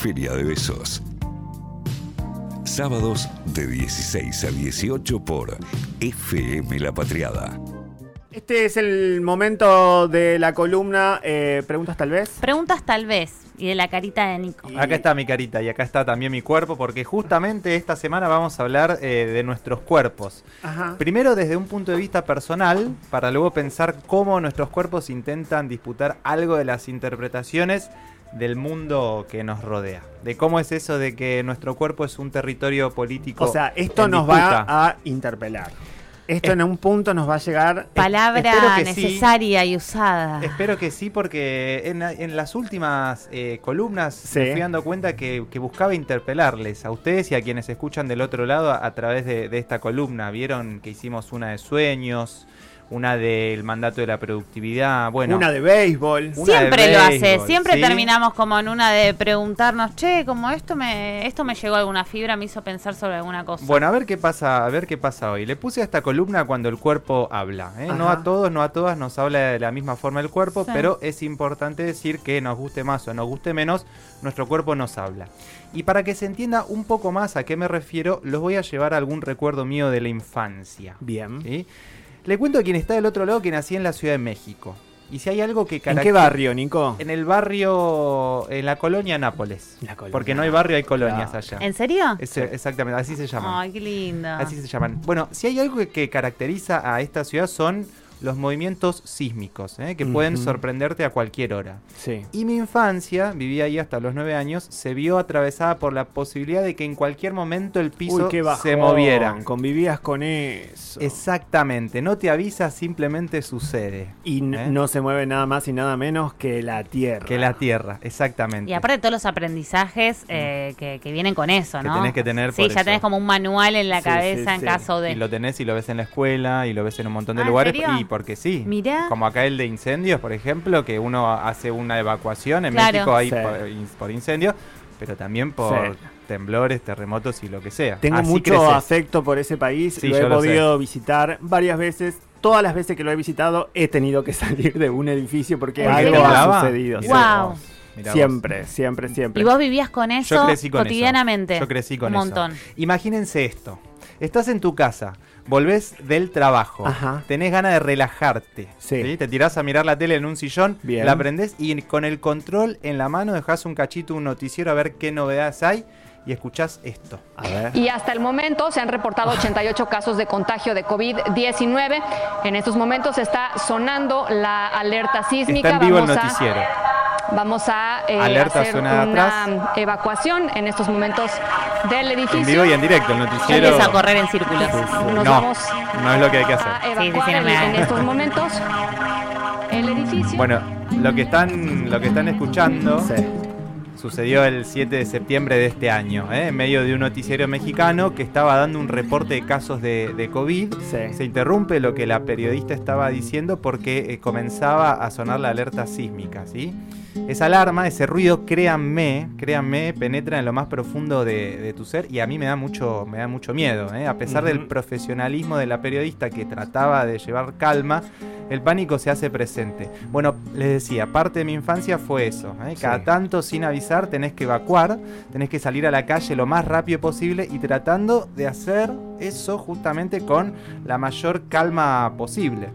Feria de Besos. Sábados de 16 a 18 por FM La Patriada. Este es el momento de la columna eh, Preguntas tal vez. Preguntas tal vez. Y de la carita de Nico. Acá está mi carita y acá está también mi cuerpo, porque justamente esta semana vamos a hablar eh, de nuestros cuerpos. Ajá. Primero desde un punto de vista personal, para luego pensar cómo nuestros cuerpos intentan disputar algo de las interpretaciones del mundo que nos rodea. De cómo es eso de que nuestro cuerpo es un territorio político. O sea, esto nos disputa. va a interpelar. Esto en un punto nos va a llegar. Palabra sí. necesaria y usada. Espero que sí, porque en, en las últimas eh, columnas Sí. me fui dando cuenta que, que buscaba interpelarles a ustedes y a quienes escuchan del otro lado a, a través de, de esta columna. Vieron que hicimos una de sueños, una del mandato de la productividad, bueno, Una de béisbol. una de Siempre lo hace, siempre ¿sí? terminamos como en una de preguntarnos, che, como esto me, esto me llegó a alguna fibra, me hizo pensar sobre alguna cosa. Bueno, a ver qué pasa, a ver qué pasa hoy. Le puse a esta columna cuando el cuerpo habla. ¿eh? No a todos, no a todas nos habla de la misma forma el cuerpo, Sí. pero es importante decir que nos guste más o nos guste menos, nuestro cuerpo nos habla. Y para que se entienda un poco más a qué me refiero, los voy a llevar a algún recuerdo mío de la infancia. Bien. ¿sí? Le cuento a quien está del otro lado que nací en la Ciudad de México. Y si hay algo que ¿En qué barrio, Nico? En el barrio, en la colonia Nápoles. La colonia. Porque no hay barrio, hay colonias allá. ¿En serio? Ese- exactamente, así se llama. Ay, qué lindo. Así se llaman. Bueno, si hay algo que, que caracteriza a esta ciudad son los movimientos sísmicos, ¿eh? que pueden sorprenderte a cualquier hora. Sí. Y mi infancia, viví ahí hasta los nueve años, se vio atravesada por la posibilidad de que en cualquier momento el piso Uy, qué bajón. se moviera. Convivías con eso. Exactamente, no te avisa, simplemente sucede. Y ¿eh? no se mueve nada más y nada menos que la tierra. Que la tierra, exactamente. Y aparte todos los aprendizajes eh, que, que vienen con eso, Que ¿no? tenés que tener Sí, por ya eso. tenés como un manual en la Sí, cabeza sí, en sí. caso de... Y lo tenés y lo ves en la escuela y lo ves en un montón de Ah, ¿en lugares. serio? Y porque sí. Mirá. Como acá el de incendios, por ejemplo, que uno hace una evacuación. En Claro. México hay Sí. por, in- por incendio, pero también por Sí. temblores, terremotos y lo que sea. Tengo Así mucho creces. afecto por ese país. Sí, lo he lo podido visitar varias veces. Todas las veces que lo he visitado he tenido que salir de un edificio porque ¿En algo ha sucedido. Wow. vos, mirá Siempre, siempre, siempre. Y vos vivías con eso Yo crecí con cotidianamente. eso. Yo crecí con Un eso. montón. Imagínense esto. Estás en tu casa, volvés del trabajo, Ajá. tenés ganas de relajarte. Sí. Te tirás a mirar la tele en un sillón, Bien. la prendés y con el control en la mano dejás un cachito, un noticiero a ver qué novedades hay y escuchás esto. A ver. Y hasta el momento se han reportado 88 casos de contagio de COVID-19. En estos momentos está sonando la alerta sísmica. Está en vivo el a- noticiero. Vamos a eh, Alerta hacer una atrás. evacuación en estos momentos del edificio. En vivo y en directo, el noticiero. empieza a correr en círculos. Nos No, vamos no es lo que hay que a hacer. evacuar Sí, sí, sí, no me en, estos momentos el edificio. Bueno, lo que están, lo que están escuchando Sí. sucedió el 7 de septiembre de este año, ¿eh? en medio de un noticiero mexicano que estaba dando un reporte de casos de, de COVID. Sí. Se interrumpe lo que la periodista estaba diciendo porque eh, comenzaba a sonar la alerta sísmica, ¿sí? Esa alarma, ese ruido, créanme, créanme, penetra en lo más profundo de, de tu ser y a mí me da mucho, me da mucho miedo, ¿eh? A pesar del profesionalismo de la periodista que trataba de llevar calma, el pánico se hace presente. Bueno, les decía, parte de mi infancia fue eso. ¿eh? Cada Sí. tanto, sin avisar, tenés que evacuar, tenés que salir a la calle lo más rápido posible y tratando de hacer eso justamente con la mayor calma posible.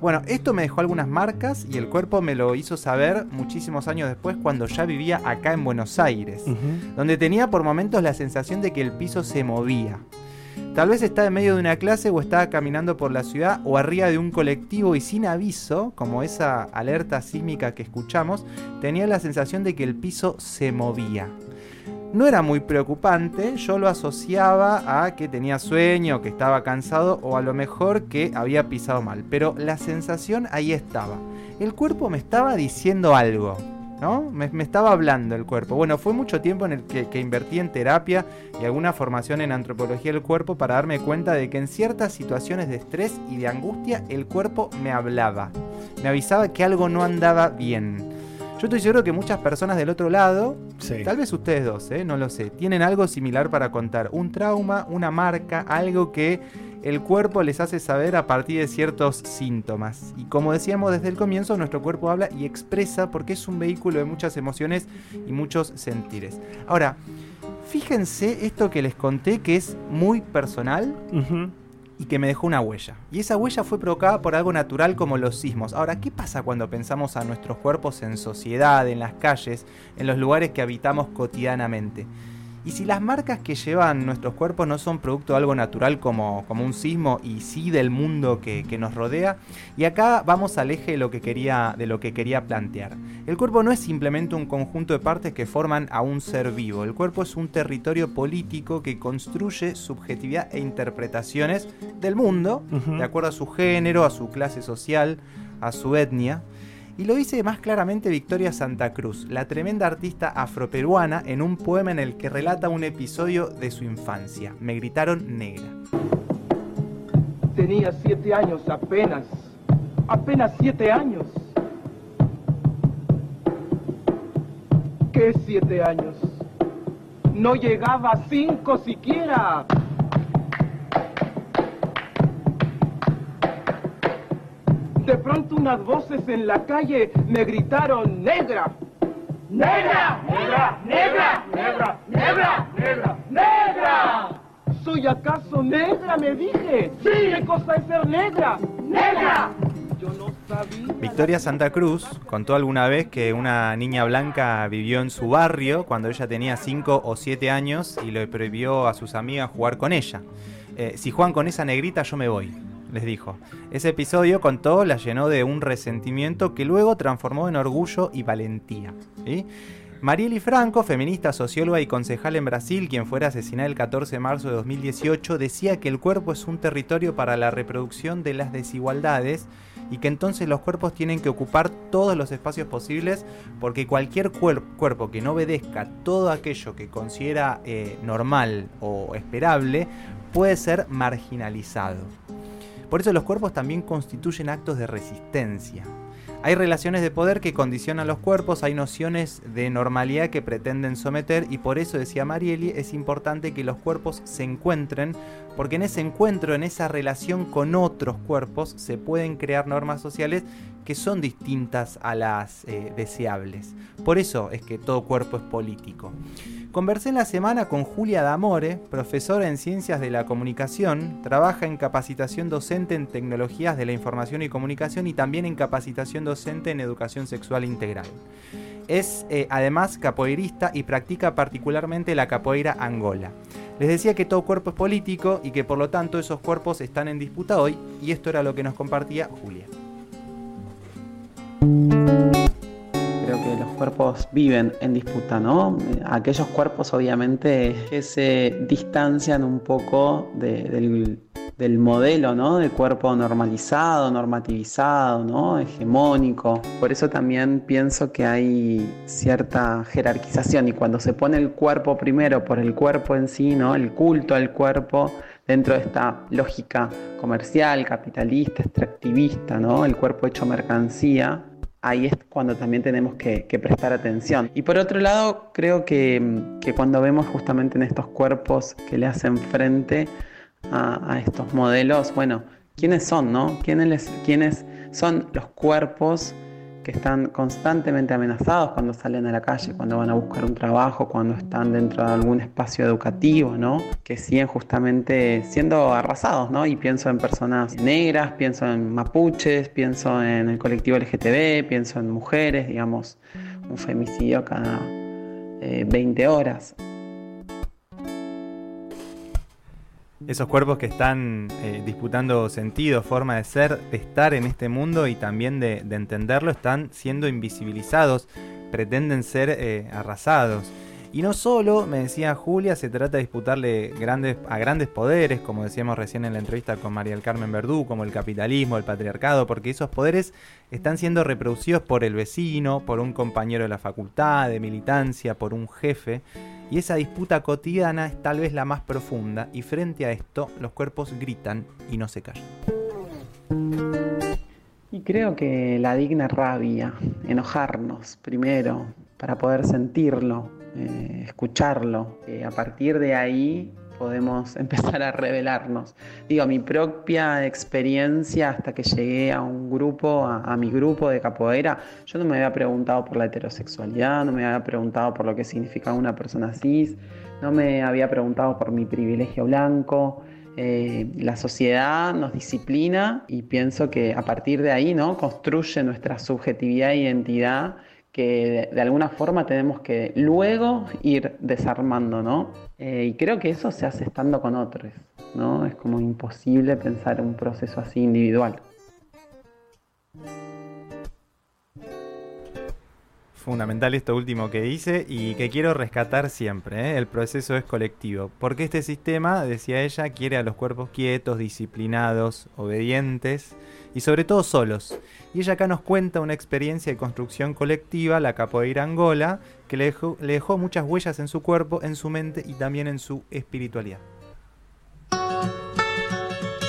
Bueno, esto me dejó algunas marcas y el cuerpo me lo hizo saber muchísimos años después cuando ya vivía acá en Buenos Aires donde tenía por momentos la sensación de que el piso se movía. Tal vez estaba en medio de una clase o estaba caminando por la ciudad o arriba de un colectivo y sin aviso, como esa alerta sísmica que escuchamos, tenía la sensación de que el piso se movía. No era muy preocupante, yo lo asociaba a que tenía sueño, que estaba cansado o a lo mejor que había pisado mal, pero la sensación ahí estaba. El cuerpo me estaba diciendo algo. ¿no? Me, estaba hablando el cuerpo. Bueno, fue mucho tiempo en el que, que invertí en terapia y alguna formación en antropología del cuerpo para darme cuenta de que en ciertas situaciones de estrés y de angustia el cuerpo me hablaba. Me avisaba que algo no andaba bien. Yo estoy seguro que muchas personas del otro lado, Sí. tal vez ustedes dos, ¿eh? no lo sé, tienen algo similar para contar. Un trauma, una marca, algo que el cuerpo les hace saber a partir de ciertos síntomas. Y como decíamos desde el comienzo, nuestro cuerpo habla y expresa porque es un vehículo de muchas emociones y muchos sentires. Ahora, fíjense esto que les conté que es muy personal y que me dejó una huella. Y esa huella fue provocada por algo natural como los sismos. Ahora, ¿qué pasa cuando pensamos a nuestros cuerpos en sociedad, en las calles, en los lugares que habitamos cotidianamente? Y si las marcas que llevan nuestros cuerpos no son producto de algo natural como, como un sismo y sí del mundo que, nos rodea, y acá vamos al eje de lo, que quería, de lo que quería plantear. El cuerpo no es simplemente un conjunto de partes que forman a un ser vivo, el cuerpo es un territorio político que construye subjetividad e interpretaciones del mundo, de acuerdo a su género, a su clase social, a su etnia. Y lo dice más claramente Victoria Santa Cruz, la tremenda artista afroperuana, en un poema en el que relata un episodio de su infancia. Me gritaron negra. Tenía siete años apenas, apenas siete años. ¿Qué siete años? No llegaba a cinco siquiera. Pronto unas voces en la calle me gritaron negra. ¡Negra! ¡Negra! ¡Negra! ¡Negra! ¡Negra! ¡Negra! ¡Negra! ¿Soy acaso negra? Me dije. Sí. ¿Qué cosa es ser negra? ¡Negra! Yo no sabía. Victoria Santa Cruz contó alguna vez que una niña blanca vivió en su barrio cuando ella tenía 5 o 7 años y le prohibió a sus amigas jugar con ella. Eh, si juegan con esa negrita yo me voy les dijo. Ese episodio contó la llenó de un resentimiento que luego transformó en orgullo y valentía. Marieli Franco, feminista, socióloga y concejal en Brasil, quien fuera asesinada el 14 de marzo de 2018, decía que el cuerpo es un territorio para la reproducción de las desigualdades y que entonces los cuerpos tienen que ocupar todos los espacios posibles porque cualquier cuerpo que no obedezca todo aquello que considera eh, normal o esperable puede ser marginalizado. Por eso los cuerpos también constituyen actos de resistencia. Hay relaciones de poder que condicionan los cuerpos, hay nociones de normalidad que pretenden someter y por eso, decía Marieli, es importante que los cuerpos se encuentren, porque en ese encuentro, en esa relación con otros cuerpos, se pueden crear normas sociales que son distintas a las eh, deseables. Por eso es que todo cuerpo es político. Conversé en la semana con Julia D'Amore, profesora en Ciencias de la Comunicación, trabaja en capacitación docente en Tecnologías de la Información y Comunicación y también en capacitación docente en Educación Sexual Integral. Es eh, además capoeirista y practica particularmente la capoeira angola. Les decía que todo cuerpo es político y que por lo tanto esos cuerpos están en disputa hoy y esto era lo que nos compartía Julia cuerpos viven en disputa, ¿no? Aquellos cuerpos obviamente que se distancian un poco del, modelo, ¿no? De cuerpo normalizado, normativizado, ¿no? Hegemónico. Por eso también pienso que hay cierta jerarquización y cuando se pone el cuerpo primero por el cuerpo en sí, ¿no? El culto al cuerpo dentro de esta lógica comercial, capitalista, extractivista, ¿no? El cuerpo hecho mercancía, ahí es cuando también tenemos que, prestar atención. Y por otro lado, creo que, cuando vemos justamente en estos cuerpos que le hacen frente a, estos modelos, bueno, ¿quiénes son, no? ¿Quiénes, ¿Quiénes son los cuerpos? Que están constantemente amenazados cuando salen a la calle, cuando van a buscar un trabajo, cuando están dentro de algún espacio educativo, ¿no? Que siguen justamente siendo arrasados, ¿no? Y pienso en personas negras, pienso en mapuches, pienso en el colectivo LGTB, pienso en mujeres, digamos, un femicidio cada 20 eh, horas. Esos cuerpos que están eh, disputando sentido, forma de ser, de estar en este mundo y también de, entenderlo, están siendo invisibilizados, pretenden ser eh, arrasados. Y no solo, me decía Julia, se trata de disputarle grandes, a grandes poderes, como decíamos recién en la entrevista con María del Carmen Verdú, como el capitalismo, el patriarcado, porque esos poderes están siendo reproducidos por el vecino, por un compañero de la facultad, de militancia, por un jefe. Y esa disputa cotidiana es tal vez la más profunda y frente a esto los cuerpos gritan y no se callan. Y creo que la digna rabia, enojarnos primero para poder sentirlo, eh, escucharlo. a partir de ahí podemos empezar a revelarnos. Digo, mi propia experiencia hasta que llegué a un grupo, a, mi grupo de capoeira, yo no me había preguntado por la heterosexualidad, no me había preguntado por lo que significa una persona cis, no me había preguntado por mi privilegio blanco. Eh, la sociedad nos disciplina y pienso que a partir de ahí ¿no? construye nuestra subjetividad e identidad que de, alguna forma tenemos que luego ir desarmando, ¿no? Eh, y creo que eso se hace estando con otros, ¿no? Es como imposible pensar un proceso así individual. Fundamental esto último que dice y que quiero rescatar siempre, ¿eh? el proceso es colectivo, porque este sistema, decía ella, quiere a los cuerpos quietos, disciplinados, obedientes y sobre todo solos. Y ella acá nos cuenta una experiencia de construcción colectiva, la capoeira Angola, que le dejó, muchas huellas en su cuerpo, en su mente y también en su espiritualidad.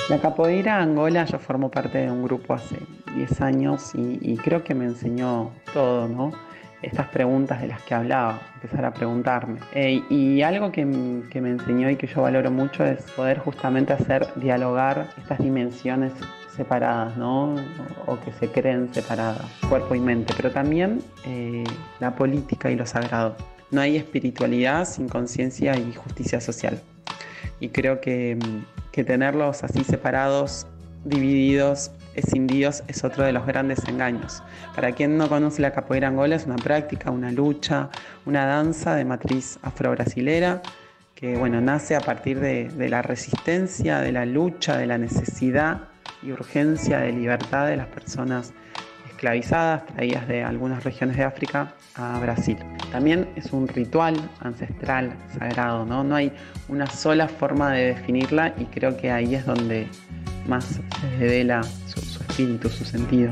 La capoeira Angola, yo formo parte de un grupo hace 10 años y creo que me enseñó todo, ¿no? Estas preguntas de las que hablaba, empezar a preguntarme. Eh, y algo que, que, me enseñó y que yo valoro mucho es poder justamente hacer dialogar estas dimensiones separadas, ¿no? O, que se creen separadas, cuerpo y mente, pero también eh, la política y lo sagrado. No hay espiritualidad sin conciencia y justicia social. Y creo que, que tenerlos así separados, divididos, escindidos es otro de los grandes engaños. Para quien no conoce la capoeira angola es una práctica, una lucha, una danza de matriz afro-brasilera que bueno, nace a partir de, de, la resistencia, de la lucha, de la necesidad y urgencia de libertad de las personas esclavizadas traídas de algunas regiones de África a Brasil. También es un ritual ancestral, sagrado, ¿no? No hay una sola forma de definirla y creo que ahí es donde más se revela su su sentido.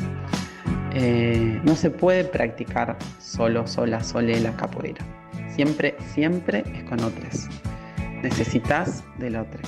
Eh, no se puede practicar solo, sola, sole la capoeira. Siempre, siempre es con otros. Necesitas del otro.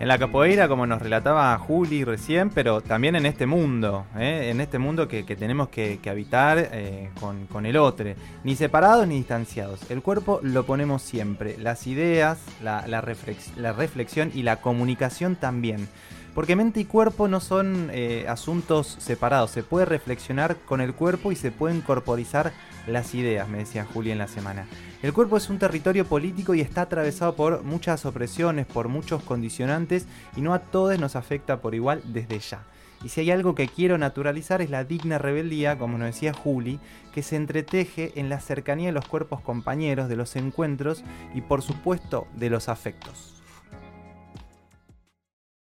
En la capoeira, como nos relataba Juli recién, pero también en este mundo, ¿eh? en este mundo que, que tenemos que, que habitar eh, con, con, el otro, ni separados ni distanciados. El cuerpo lo ponemos siempre, las ideas, la, la, reflex, la reflexión y la comunicación también. Porque mente y cuerpo no son eh, asuntos separados, se puede reflexionar con el cuerpo y se pueden corporizar las ideas, me decía Juli en la semana. El cuerpo es un territorio político y está atravesado por muchas opresiones, por muchos condicionantes y no a todos nos afecta por igual desde ya. Y si hay algo que quiero naturalizar es la digna rebeldía, como nos decía Juli, que se entreteje en la cercanía de los cuerpos compañeros, de los encuentros y por supuesto de los afectos.